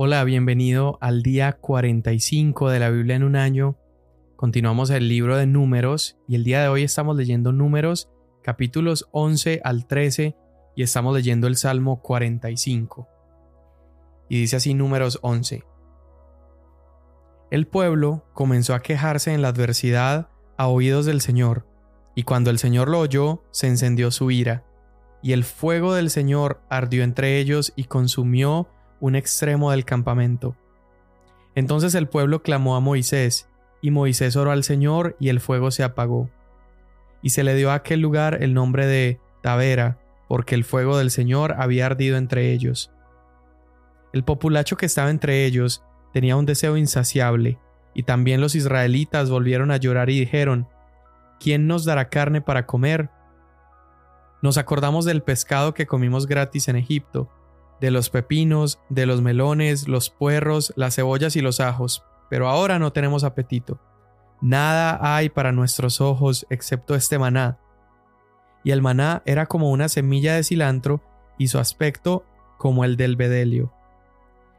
Hola, bienvenido al día 45 de la Biblia en un año. Continuamos el libro de números y el día de hoy estamos leyendo números capítulos 11 al 13 y estamos leyendo el Salmo 45. Y dice así números 11. El pueblo comenzó a quejarse en la adversidad a oídos del Señor, y cuando el Señor lo oyó, se encendió su ira, y el fuego del Señor ardió entre ellos y consumió un extremo del campamento. Entonces el pueblo clamó a Moisés, y Moisés oró al Señor, y el fuego se apagó. Y se le dio a aquel lugar el nombre de Tavera, porque el fuego del Señor había ardido entre ellos. El populacho que estaba entre ellos tenía un deseo insaciable, y también los israelitas volvieron a llorar y dijeron, ¿quién nos dará carne para comer? Nos acordamos del pescado que comimos gratis en Egipto, de los pepinos, de los melones, los puerros, las cebollas y los ajos, pero ahora no tenemos apetito. Nada hay para nuestros ojos excepto este maná. Y el maná era como una semilla de cilantro y su aspecto como el del bedelio.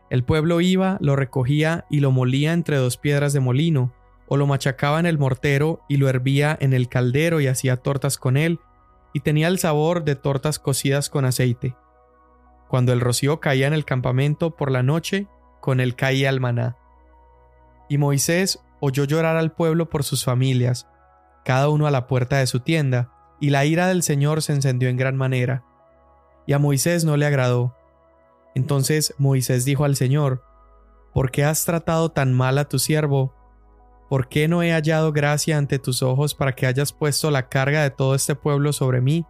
El pueblo iba, lo recogía y lo molía entre dos piedras de molino, o lo machacaba en el mortero y lo hervía en el caldero y hacía tortas con él, y tenía el sabor de tortas cocidas con aceite. Cuando el rocío caía en el campamento por la noche, con él caía el maná. Y Moisés oyó llorar al pueblo por sus familias, cada uno a la puerta de su tienda, y la ira del Señor se encendió en gran manera. Y a Moisés no le agradó. Entonces Moisés dijo al Señor, ¿Por qué has tratado tan mal a tu siervo? ¿Por qué no he hallado gracia ante tus ojos para que hayas puesto la carga de todo este pueblo sobre mí?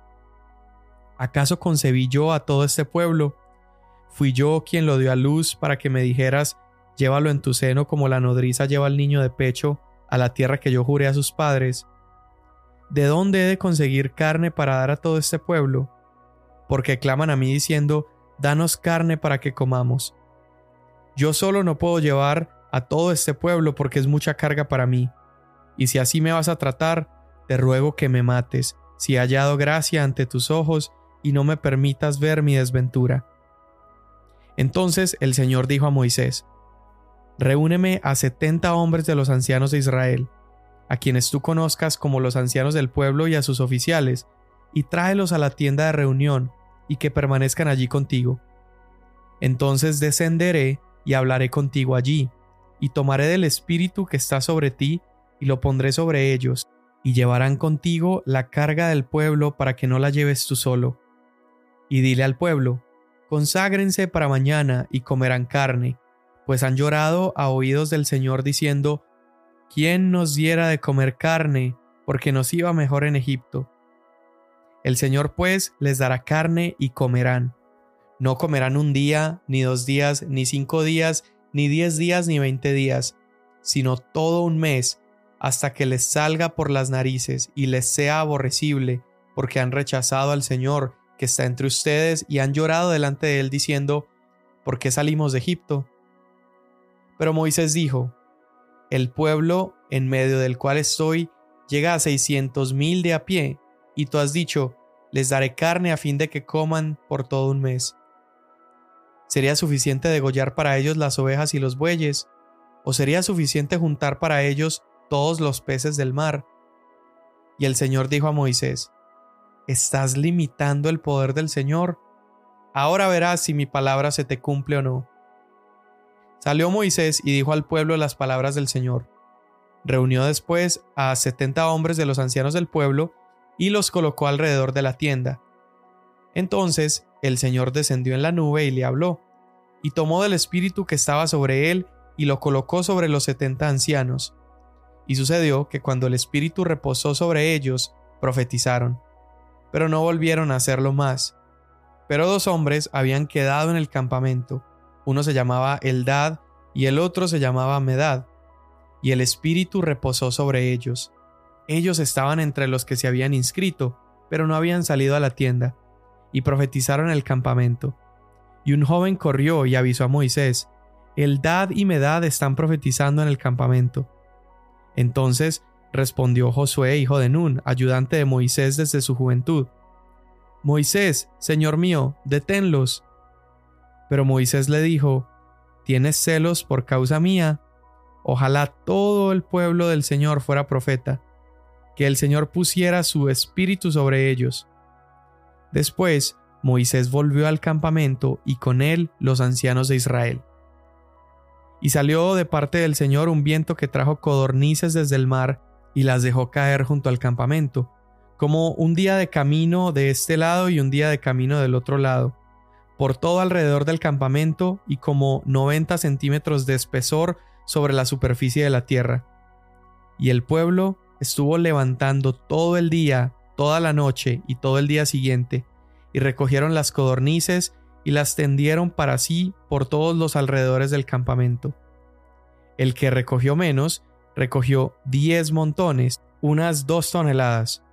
¿Acaso concebí yo a todo este pueblo? ¿Fui yo quien lo dio a luz para que me dijeras, llévalo en tu seno como la nodriza lleva al niño de pecho a la tierra que yo juré a sus padres? ¿De dónde he de conseguir carne para dar a todo este pueblo? Porque claman a mí diciendo, danos carne para que comamos. Yo solo no puedo llevar a todo este pueblo porque es mucha carga para mí. Y si así me vas a tratar, te ruego que me mates, si he hallado gracia ante tus ojos y no me permitas ver mi desventura. Entonces el Señor dijo a Moisés, Reúneme a setenta hombres de los ancianos de Israel, a quienes tú conozcas como los ancianos del pueblo y a sus oficiales, y tráelos a la tienda de reunión, y que permanezcan allí contigo. Entonces descenderé y hablaré contigo allí, y tomaré del Espíritu que está sobre ti, y lo pondré sobre ellos, y llevarán contigo la carga del pueblo para que no la lleves tú solo y dile al pueblo, conságrense para mañana y comerán carne, pues han llorado a oídos del Señor diciendo, ¿quién nos diera de comer carne, porque nos iba mejor en Egipto? El Señor pues les dará carne y comerán. No comerán un día, ni dos días, ni cinco días, ni diez días, ni veinte días, sino todo un mes, hasta que les salga por las narices y les sea aborrecible, porque han rechazado al Señor que está entre ustedes y han llorado delante de él diciendo, ¿por qué salimos de Egipto? Pero Moisés dijo, el pueblo en medio del cual estoy llega a seiscientos mil de a pie, y tú has dicho, les daré carne a fin de que coman por todo un mes. ¿Sería suficiente degollar para ellos las ovejas y los bueyes? ¿O sería suficiente juntar para ellos todos los peces del mar? Y el Señor dijo a Moisés, ¿Estás limitando el poder del Señor? Ahora verás si mi palabra se te cumple o no. Salió Moisés y dijo al pueblo las palabras del Señor. Reunió después a setenta hombres de los ancianos del pueblo y los colocó alrededor de la tienda. Entonces el Señor descendió en la nube y le habló, y tomó del espíritu que estaba sobre él y lo colocó sobre los setenta ancianos. Y sucedió que cuando el espíritu reposó sobre ellos, profetizaron pero no volvieron a hacerlo más. Pero dos hombres habían quedado en el campamento, uno se llamaba Eldad y el otro se llamaba Medad, y el Espíritu reposó sobre ellos. Ellos estaban entre los que se habían inscrito, pero no habían salido a la tienda, y profetizaron en el campamento. Y un joven corrió y avisó a Moisés, Eldad y Medad están profetizando en el campamento. Entonces Respondió Josué, hijo de Nun, ayudante de Moisés desde su juventud. Moisés, Señor mío, deténlos. Pero Moisés le dijo, ¿tienes celos por causa mía? Ojalá todo el pueblo del Señor fuera profeta, que el Señor pusiera su espíritu sobre ellos. Después, Moisés volvió al campamento y con él los ancianos de Israel. Y salió de parte del Señor un viento que trajo codornices desde el mar y las dejó caer junto al campamento, como un día de camino de este lado y un día de camino del otro lado, por todo alrededor del campamento y como 90 centímetros de espesor sobre la superficie de la tierra. Y el pueblo estuvo levantando todo el día, toda la noche y todo el día siguiente, y recogieron las codornices y las tendieron para sí por todos los alrededores del campamento. El que recogió menos, recogió diez montones, unas dos toneladas.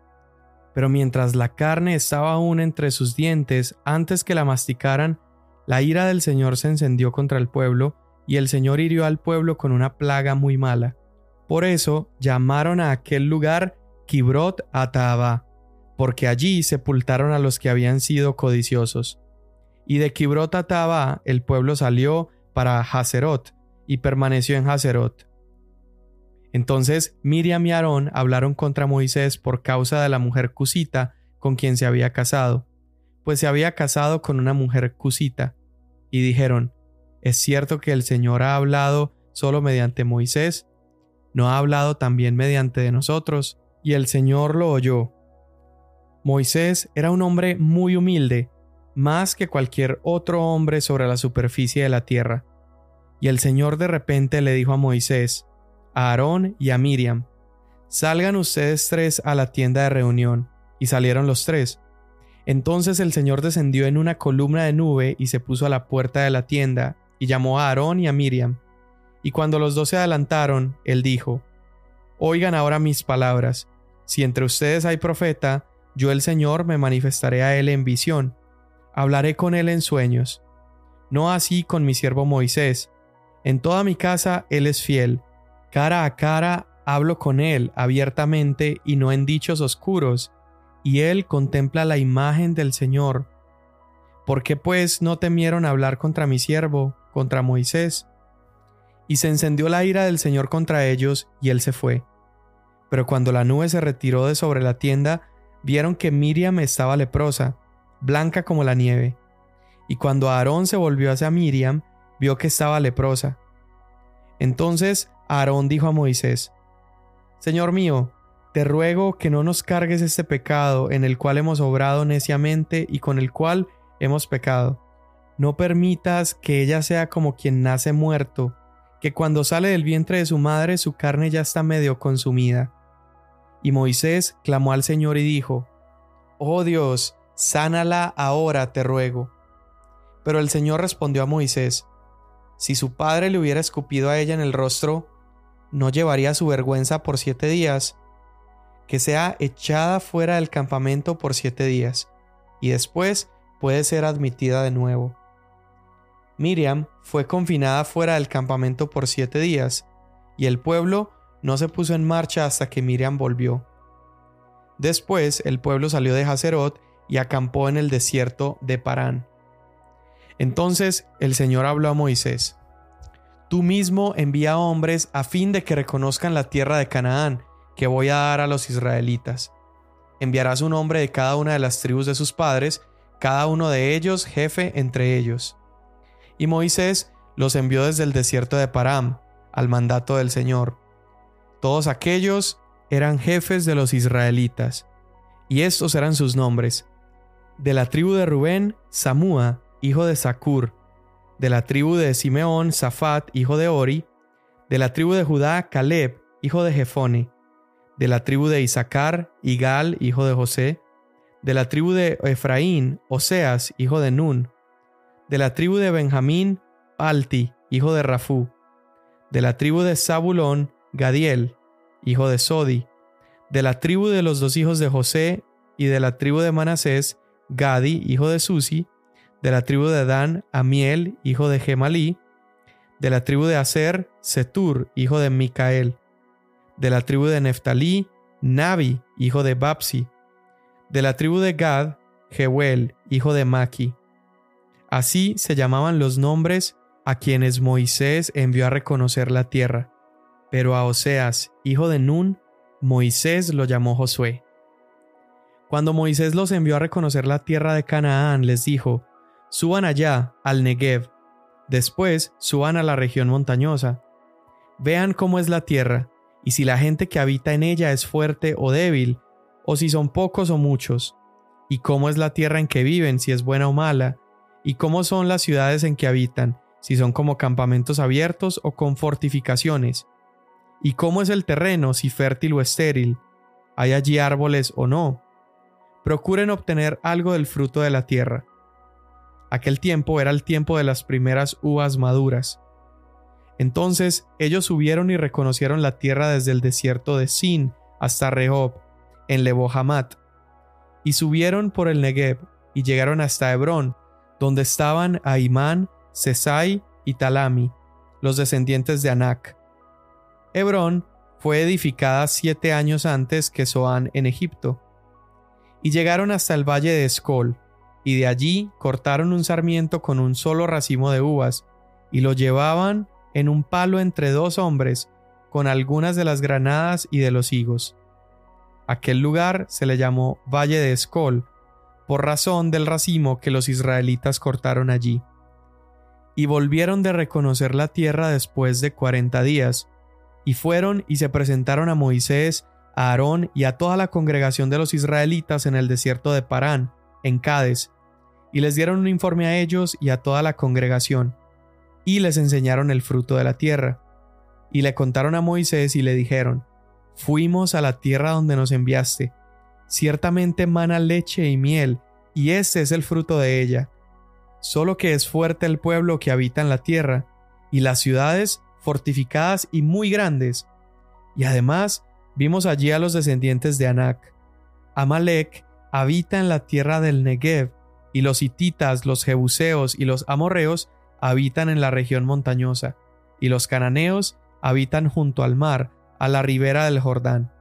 Pero mientras la carne estaba aún entre sus dientes antes que la masticaran, la ira del Señor se encendió contra el pueblo, y el Señor hirió al pueblo con una plaga muy mala. Por eso llamaron a aquel lugar Kibrot Ataaba, porque allí sepultaron a los que habían sido codiciosos. Y de Kibrot Ataaba el pueblo salió para Haserot, y permaneció en Haserot. Entonces Miriam y Aarón hablaron contra Moisés por causa de la mujer cusita con quien se había casado, pues se había casado con una mujer cusita, y dijeron, ¿Es cierto que el Señor ha hablado solo mediante Moisés? ¿No ha hablado también mediante de nosotros? Y el Señor lo oyó. Moisés era un hombre muy humilde, más que cualquier otro hombre sobre la superficie de la tierra. Y el Señor de repente le dijo a Moisés, a Aarón y a Miriam, Salgan ustedes tres a la tienda de reunión. Y salieron los tres. Entonces el Señor descendió en una columna de nube y se puso a la puerta de la tienda y llamó a Aarón y a Miriam. Y cuando los dos se adelantaron, él dijo, Oigan ahora mis palabras, si entre ustedes hay profeta, yo el Señor me manifestaré a él en visión, hablaré con él en sueños. No así con mi siervo Moisés. En toda mi casa él es fiel, cara a cara hablo con él abiertamente y no en dichos oscuros, y él contempla la imagen del Señor. ¿Por qué pues no temieron hablar contra mi siervo? contra Moisés. Y se encendió la ira del Señor contra ellos, y él se fue. Pero cuando la nube se retiró de sobre la tienda, vieron que Miriam estaba leprosa, blanca como la nieve. Y cuando Aarón se volvió hacia Miriam, vio que estaba leprosa. Entonces Aarón dijo a Moisés, Señor mío, te ruego que no nos cargues este pecado en el cual hemos obrado neciamente y con el cual hemos pecado. No permitas que ella sea como quien nace muerto, que cuando sale del vientre de su madre su carne ya está medio consumida. Y Moisés clamó al Señor y dijo, Oh Dios, sánala ahora, te ruego. Pero el Señor respondió a Moisés, Si su padre le hubiera escupido a ella en el rostro, ¿no llevaría su vergüenza por siete días? Que sea echada fuera del campamento por siete días, y después puede ser admitida de nuevo. Miriam fue confinada fuera del campamento por siete días, y el pueblo no se puso en marcha hasta que Miriam volvió. Después el pueblo salió de Hazerot y acampó en el desierto de Parán. Entonces el Señor habló a Moisés, Tú mismo envía hombres a fin de que reconozcan la tierra de Canaán, que voy a dar a los israelitas. Enviarás un hombre de cada una de las tribus de sus padres, cada uno de ellos jefe entre ellos. Y Moisés los envió desde el desierto de Param, al mandato del Señor. Todos aquellos eran jefes de los israelitas, y estos eran sus nombres. De la tribu de Rubén, Samúa, hijo de Sacur. De la tribu de Simeón, Safat, hijo de Ori. De la tribu de Judá, Caleb, hijo de Jefone. De la tribu de Isaacar, Igal, hijo de José. De la tribu de Efraín, Oseas, hijo de Nun de la tribu de Benjamín, Alti, hijo de Rafú, de la tribu de Zabulón, Gadiel, hijo de Sodi, de la tribu de los dos hijos de José, y de la tribu de Manasés, Gadi, hijo de Susi, de la tribu de Dan, Amiel, hijo de Gemalí, de la tribu de Aser, Setur, hijo de Micael, de la tribu de Neftalí, Nabi, hijo de Babsi, de la tribu de Gad, Jehuel, hijo de Maki, Así se llamaban los nombres a quienes Moisés envió a reconocer la tierra. Pero a Oseas, hijo de Nun, Moisés lo llamó Josué. Cuando Moisés los envió a reconocer la tierra de Canaán, les dijo, Suban allá, al Negev, después suban a la región montañosa. Vean cómo es la tierra, y si la gente que habita en ella es fuerte o débil, o si son pocos o muchos, y cómo es la tierra en que viven, si es buena o mala, y cómo son las ciudades en que habitan, si son como campamentos abiertos o con fortificaciones, y cómo es el terreno, si fértil o estéril, hay allí árboles o no. Procuren obtener algo del fruto de la tierra. Aquel tiempo era el tiempo de las primeras uvas maduras. Entonces ellos subieron y reconocieron la tierra desde el desierto de Sin hasta Rehob, en Lebohamat, y subieron por el Negev y llegaron hasta Hebrón, donde estaban Aimán, Sesai y Talami, los descendientes de Anac. Hebrón fue edificada siete años antes que Zoán en Egipto. Y llegaron hasta el valle de Escol, y de allí cortaron un sarmiento con un solo racimo de uvas, y lo llevaban en un palo entre dos hombres, con algunas de las granadas y de los higos. Aquel lugar se le llamó Valle de Escol, por razón del racimo que los israelitas cortaron allí. Y volvieron de reconocer la tierra después de cuarenta días, y fueron y se presentaron a Moisés, a Aarón y a toda la congregación de los israelitas en el desierto de Parán, en Cades, y les dieron un informe a ellos y a toda la congregación y les enseñaron el fruto de la tierra. Y le contaron a Moisés y le dijeron, Fuimos a la tierra donde nos enviaste. Ciertamente mana leche y miel, y ese es el fruto de ella. Solo que es fuerte el pueblo que habita en la tierra, y las ciudades fortificadas y muy grandes. Y además vimos allí a los descendientes de Anac. Amalek habita en la tierra del Negev, y los hititas, los jebuseos y los amorreos habitan en la región montañosa, y los cananeos habitan junto al mar, a la ribera del Jordán.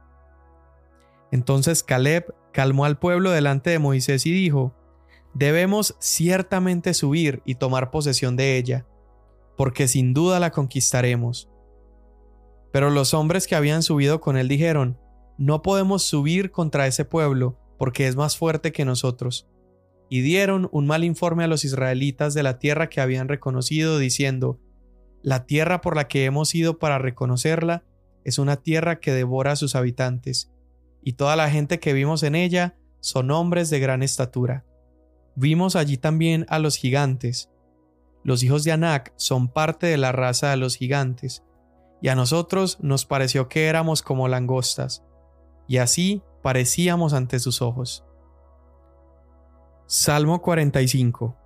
Entonces Caleb calmó al pueblo delante de Moisés y dijo, Debemos ciertamente subir y tomar posesión de ella, porque sin duda la conquistaremos. Pero los hombres que habían subido con él dijeron, No podemos subir contra ese pueblo, porque es más fuerte que nosotros y dieron un mal informe a los israelitas de la tierra que habían reconocido, diciendo, La tierra por la que hemos ido para reconocerla es una tierra que devora a sus habitantes, y toda la gente que vimos en ella son hombres de gran estatura. Vimos allí también a los gigantes. Los hijos de Anac son parte de la raza de los gigantes, y a nosotros nos pareció que éramos como langostas, y así parecíamos ante sus ojos. Salmo 45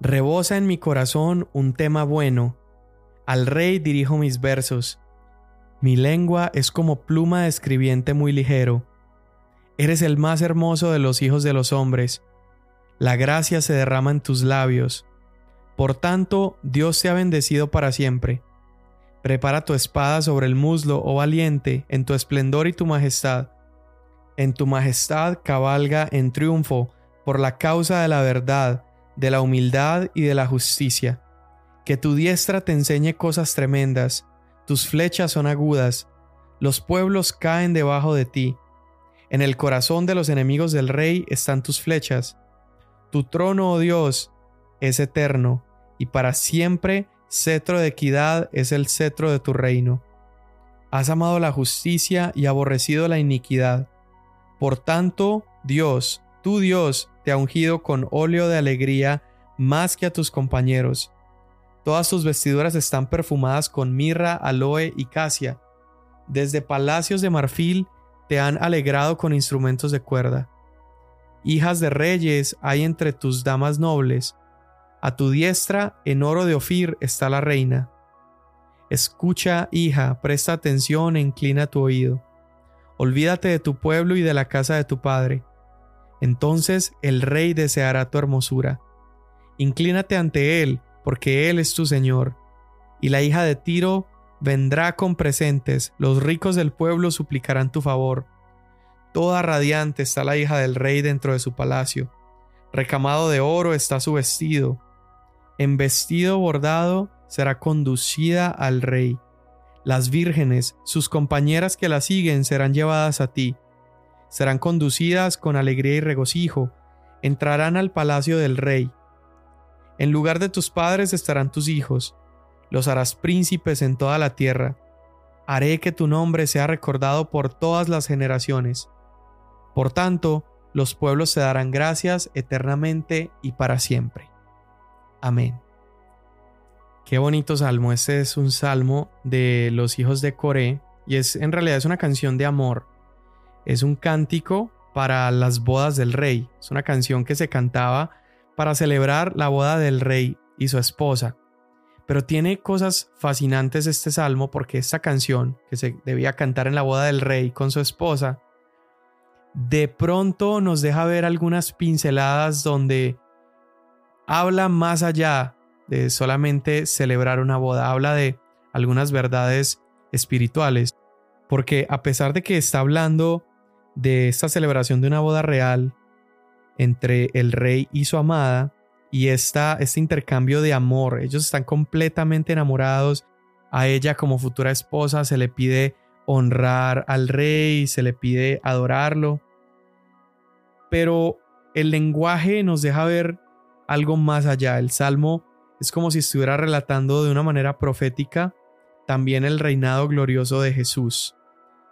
Rebosa en mi corazón un tema bueno. Al rey dirijo mis versos. Mi lengua es como pluma de escribiente muy ligero. Eres el más hermoso de los hijos de los hombres. La gracia se derrama en tus labios. Por tanto, Dios te ha bendecido para siempre. Prepara tu espada sobre el muslo, oh valiente, en tu esplendor y tu majestad. En tu majestad cabalga en triunfo por la causa de la verdad, de la humildad y de la justicia. Que tu diestra te enseñe cosas tremendas, tus flechas son agudas, los pueblos caen debajo de ti. En el corazón de los enemigos del rey están tus flechas. Tu trono, oh Dios, es eterno, y para siempre cetro de equidad es el cetro de tu reino. Has amado la justicia y aborrecido la iniquidad. Por tanto, Dios, tu Dios, te ha ungido con óleo de alegría más que a tus compañeros. Todas tus vestiduras están perfumadas con mirra, aloe y casia. Desde palacios de marfil te han alegrado con instrumentos de cuerda. Hijas de reyes hay entre tus damas nobles. A tu diestra, en oro de Ofir, está la reina. Escucha, hija, presta atención e inclina tu oído. Olvídate de tu pueblo y de la casa de tu padre entonces el rey deseará tu hermosura. Inclínate ante él, porque él es tu Señor. Y la hija de Tiro vendrá con presentes, los ricos del pueblo suplicarán tu favor. Toda radiante está la hija del rey dentro de su palacio, recamado de oro está su vestido. en vestido bordado, será conducida al rey. Las vírgenes, sus compañeras que la siguen, serán llevadas a ti. Serán conducidas con alegría y regocijo, entrarán al palacio del rey. En lugar de tus padres estarán tus hijos, los harás príncipes en toda la tierra. Haré que tu nombre sea recordado por todas las generaciones. Por tanto, los pueblos te darán gracias eternamente y para siempre. Amén. Qué bonito salmo. Este es un salmo de los hijos de Coré y es en realidad es una canción de amor. Es un cántico para las bodas del rey. Es una canción que se cantaba para celebrar la boda del rey y su esposa. Pero tiene cosas fascinantes este salmo porque esta canción, que se debía cantar en la boda del rey con su esposa, de pronto nos deja ver algunas pinceladas donde habla más allá de solamente celebrar una boda, habla de algunas verdades espirituales, porque a pesar de que está hablando de esta celebración de una boda real entre el rey y su amada, y esta, este intercambio de amor. Ellos están completamente enamorados. A ella como futura esposa se le pide honrar al rey, se le pide adorarlo. Pero el lenguaje nos deja ver algo más allá. El salmo es como si estuviera relatando de una manera profética también el reinado glorioso de Jesús,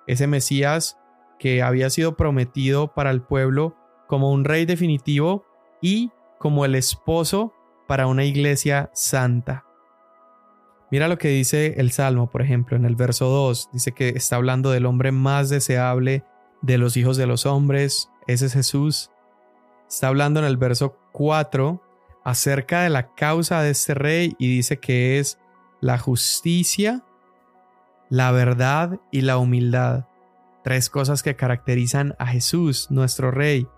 ese Mesías que había sido prometido para el pueblo como un rey definitivo y como el esposo para una iglesia santa. Mira lo que dice el Salmo, por ejemplo, en el verso 2, dice que está hablando del hombre más deseable de los hijos de los hombres, ese es Jesús. Está hablando en el verso 4 acerca de la causa de este rey y dice que es la justicia, la verdad y la humildad. Tres cosas que caracterizan a Jesús, nuestro rey.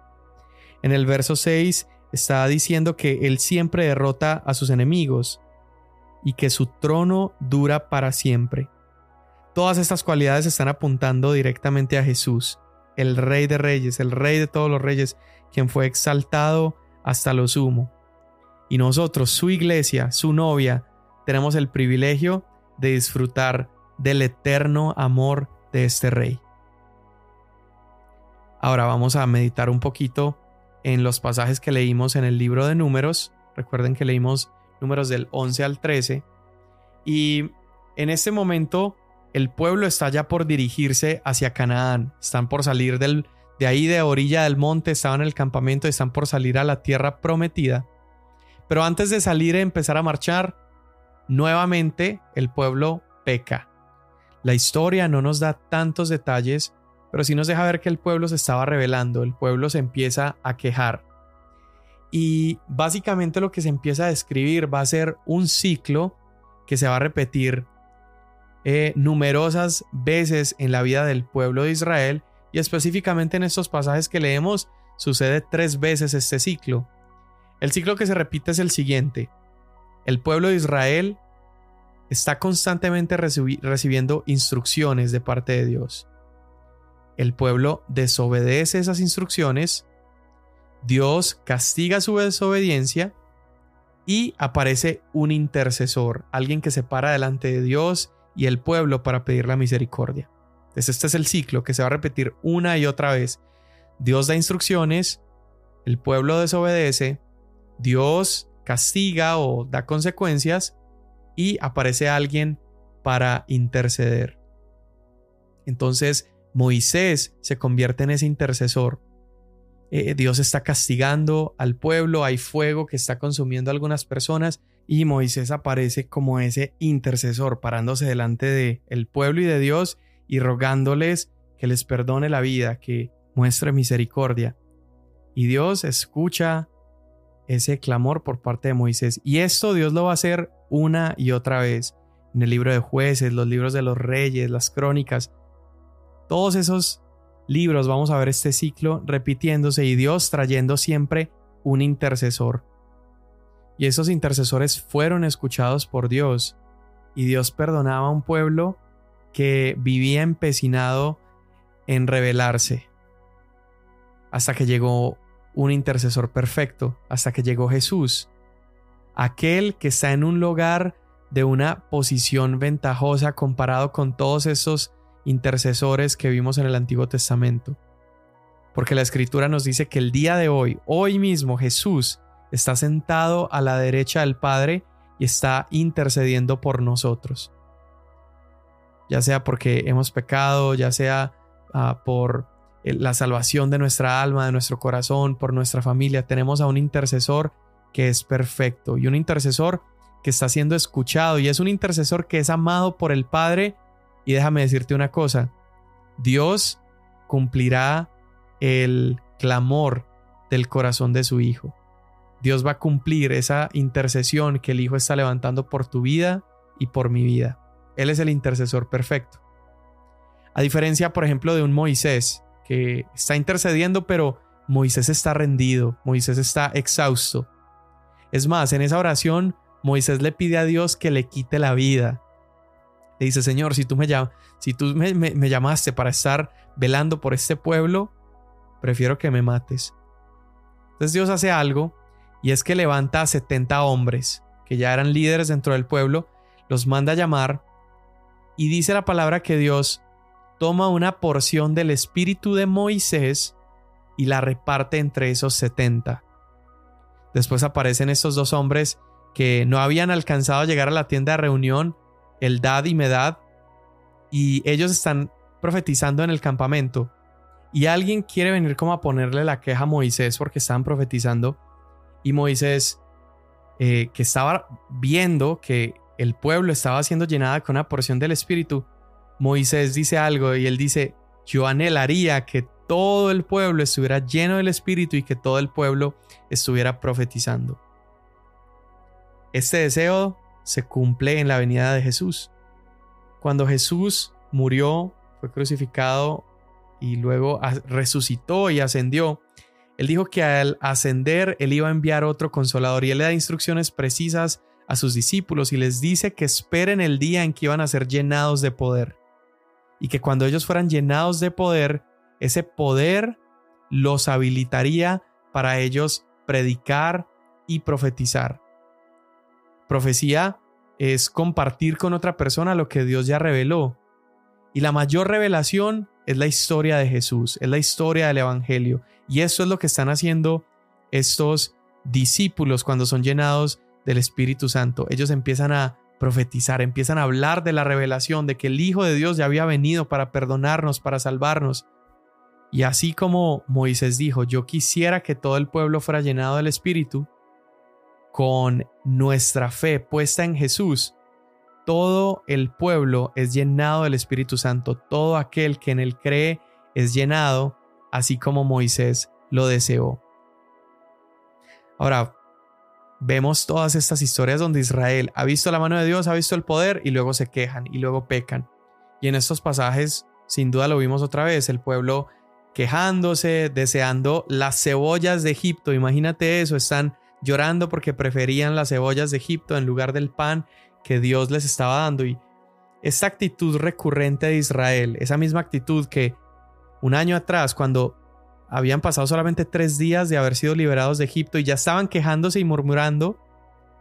En el verso 6 está diciendo que Él siempre derrota a sus enemigos y que su trono dura para siempre. Todas estas cualidades están apuntando directamente a Jesús, el Rey de Reyes, el Rey de todos los Reyes, quien fue exaltado hasta lo sumo. Y nosotros, su iglesia, su novia, tenemos el privilegio de disfrutar del eterno amor de este Rey. Ahora vamos a meditar un poquito en los pasajes que leímos en el libro de números. Recuerden que leímos números del 11 al 13. Y en este momento el pueblo está ya por dirigirse hacia Canaán. Están por salir de ahí de orilla del monte, estaban en el campamento, están por salir a la tierra prometida. Pero antes de salir y empezar a marchar, nuevamente el pueblo peca. La historia no nos da tantos detalles, pero sí nos deja ver que el pueblo se estaba rebelando, el pueblo se empieza a quejar. Y básicamente lo que se empieza a describir va a ser un ciclo que se va a repetir eh, numerosas veces en la vida del pueblo de Israel y específicamente en estos pasajes que leemos sucede tres veces este ciclo. El ciclo que se repite es el siguiente. El pueblo de Israel está constantemente recibiendo instrucciones de parte de Dios el pueblo desobedece esas instrucciones, Dios castiga su desobediencia y aparece un intercesor, alguien que se para delante de Dios y el pueblo para pedir la misericordia. Entonces este es el ciclo que se va a repetir una y otra vez. Dios da instrucciones, el pueblo desobedece, Dios castiga o da consecuencias y aparece alguien para interceder. Entonces, Moisés se convierte en ese intercesor. Eh, Dios está castigando al pueblo, hay fuego que está consumiendo a algunas personas y Moisés aparece como ese intercesor, parándose delante del el pueblo y de Dios y rogándoles que les perdone la vida, que muestre misericordia. Y Dios escucha ese clamor por parte de Moisés. Y esto Dios lo va a hacer una y otra vez. En el libro de jueces, los libros de los reyes, las crónicas, todos esos libros vamos a ver este ciclo repitiéndose y Dios trayendo siempre un intercesor. Y esos intercesores fueron escuchados por Dios y Dios perdonaba a un pueblo que vivía empecinado en rebelarse. Hasta que llegó un intercesor perfecto, hasta que llegó Jesús. aquel que está en un lugar de una posición ventajosa comparado con todos esos intercesores que vimos en el Antiguo Testamento. Porque la Escritura nos dice que el día de hoy, hoy mismo, Jesús está sentado a la derecha del Padre y está intercediendo por nosotros. Ya sea porque hemos pecado, ya sea ah, por la salvación de nuestra alma, de nuestro corazón, por nuestra familia, tenemos a un intercesor que es perfecto y un intercesor que está siendo escuchado y es un intercesor que es amado por el Padre. Y déjame decirte una cosa, Dios cumplirá el clamor del corazón de su Hijo. Dios va a cumplir esa intercesión que el Hijo está levantando por tu vida y por mi vida. Él es el intercesor perfecto. A diferencia, por ejemplo, de un Moisés que está intercediendo, pero Moisés está rendido, Moisés está exhausto. Es más, en esa oración Moisés le pide a Dios que le quite la vida. Le dice, Señor, si tú me, si tú me llamaste para estar velando por este pueblo, prefiero que me mates. Entonces Dios hace algo y es que levanta a 70 hombres que ya eran líderes dentro del pueblo, los manda a llamar y dice la palabra que Dios toma una porción del espíritu de Moisés y la reparte entre esos 70. Después aparecen estos dos hombres que no habían alcanzado a llegar a la tienda de reunión, Eldad y Medad, y ellos están profetizando en el campamento. Y alguien quiere venir como a ponerle la queja a Moisés porque estaban profetizando. Y Moisés, eh, que estaba viendo que el pueblo estaba siendo llenada con una porción del Espíritu, Moisés dice algo y él dice, yo anhelaría que todo el pueblo estuviera lleno del Espíritu y que todo el pueblo estuviera profetizando. Este deseo se cumple en la venida de Jesús. Cuando Jesús murió, fue crucificado y luego resucitó y ascendió, él dijo que al ascender él iba a enviar otro consolador y él le da instrucciones precisas a sus discípulos y les dice que esperen el día en que iban a ser llenados de poder y que cuando ellos fueran llenados de poder, ese poder los habilitaría para ellos predicar y profetizar. Profecía es compartir con otra persona lo que Dios ya reveló. Y la mayor revelación es la historia de Jesús, es la historia del Evangelio. Y eso es lo que están haciendo estos discípulos cuando son llenados del Espíritu Santo. Ellos empiezan a profetizar, empiezan a hablar de la revelación, de que el Hijo de Dios ya había venido para perdonarnos, para salvarnos. Y así como Moisés dijo, yo quisiera que todo el pueblo fuera llenado del Espíritu, con nuestra fe puesta en Jesús, todo el pueblo es llenado del Espíritu Santo, todo aquel que en él cree es llenado, así como Moisés lo deseó. Ahora, vemos todas estas historias donde Israel ha visto la mano de Dios, ha visto el poder y luego se quejan y luego pecan. Y en estos pasajes, sin duda lo vimos otra vez, el pueblo quejándose, deseando las cebollas de Egipto. Imagínate eso, están llorando porque preferían las cebollas de Egipto en lugar del pan que Dios les estaba dando. Y esta actitud recurrente de Israel, esa misma actitud que un año atrás, cuando habían pasado solamente tres días de haber sido liberados de Egipto y ya estaban quejándose y murmurando,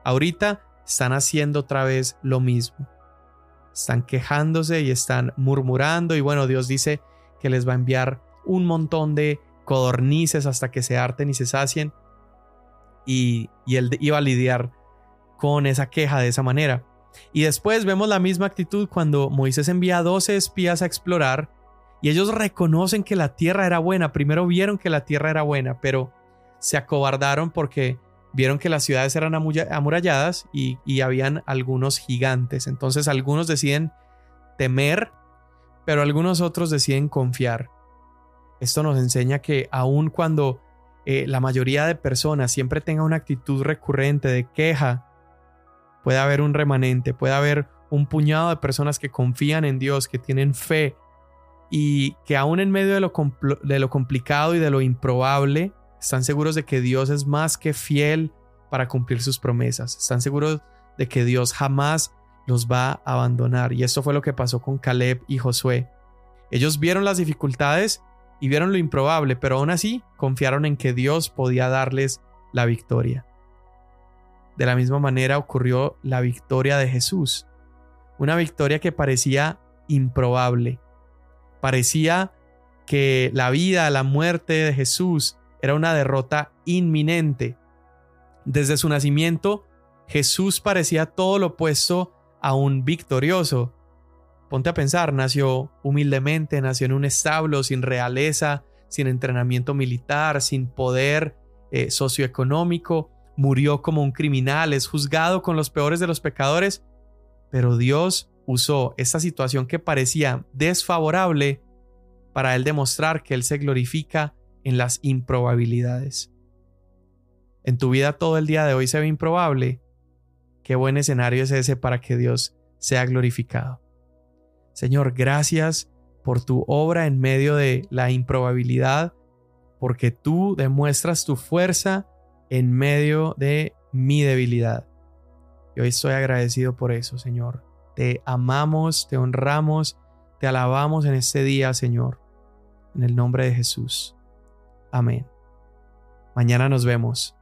ahorita están haciendo otra vez lo mismo. Están quejándose y están murmurando y bueno, Dios dice que les va a enviar un montón de codornices hasta que se harten y se sacien. Y, él iba a lidiar con esa queja de esa manera. Y después vemos la misma actitud cuando Moisés envía a 12 espías a explorar y ellos reconocen que la tierra era buena. Primero vieron que la tierra era buena, pero se acobardaron porque vieron que las ciudades eran amuralladas y, y habían algunos gigantes. Entonces algunos deciden temer, pero algunos otros deciden confiar. Esto nos enseña que aun cuando eh, la mayoría de personas siempre tenga una actitud recurrente de queja, puede haber un remanente, puede haber un puñado de personas que confían en Dios, que tienen fe y que aún en medio de lo, de lo complicado y de lo improbable, están seguros de que Dios es más que fiel para cumplir sus promesas. Están seguros de que Dios jamás los va a abandonar. Y esto fue lo que pasó con Caleb y Josué. Ellos vieron las dificultades y vieron lo improbable, pero aún así confiaron en que Dios podía darles la victoria. de la misma manera ocurrió la victoria de Jesús. Una victoria que parecía improbable. Parecía que la vida, la muerte de Jesús era una derrota inminente. Desde su nacimiento, Jesús parecía todo lo opuesto a un victorioso. Ponte a pensar, nació humildemente, nació en un establo, sin realeza, sin entrenamiento militar, sin poder eh, socioeconómico, murió como un criminal, es juzgado con los peores de los pecadores, pero Dios usó esta situación que parecía desfavorable para él demostrar que él se glorifica en las improbabilidades. En tu vida todo el día de hoy se ve improbable. Qué buen escenario es ese para que Dios sea glorificado. Señor, gracias por tu obra en medio de la improbabilidad, porque tú demuestras tu fuerza en medio de mi debilidad. Y hoy estoy agradecido por eso, Señor. Te amamos, te honramos, te alabamos en este día, Señor. En el nombre de Jesús. Amén. Mañana nos vemos.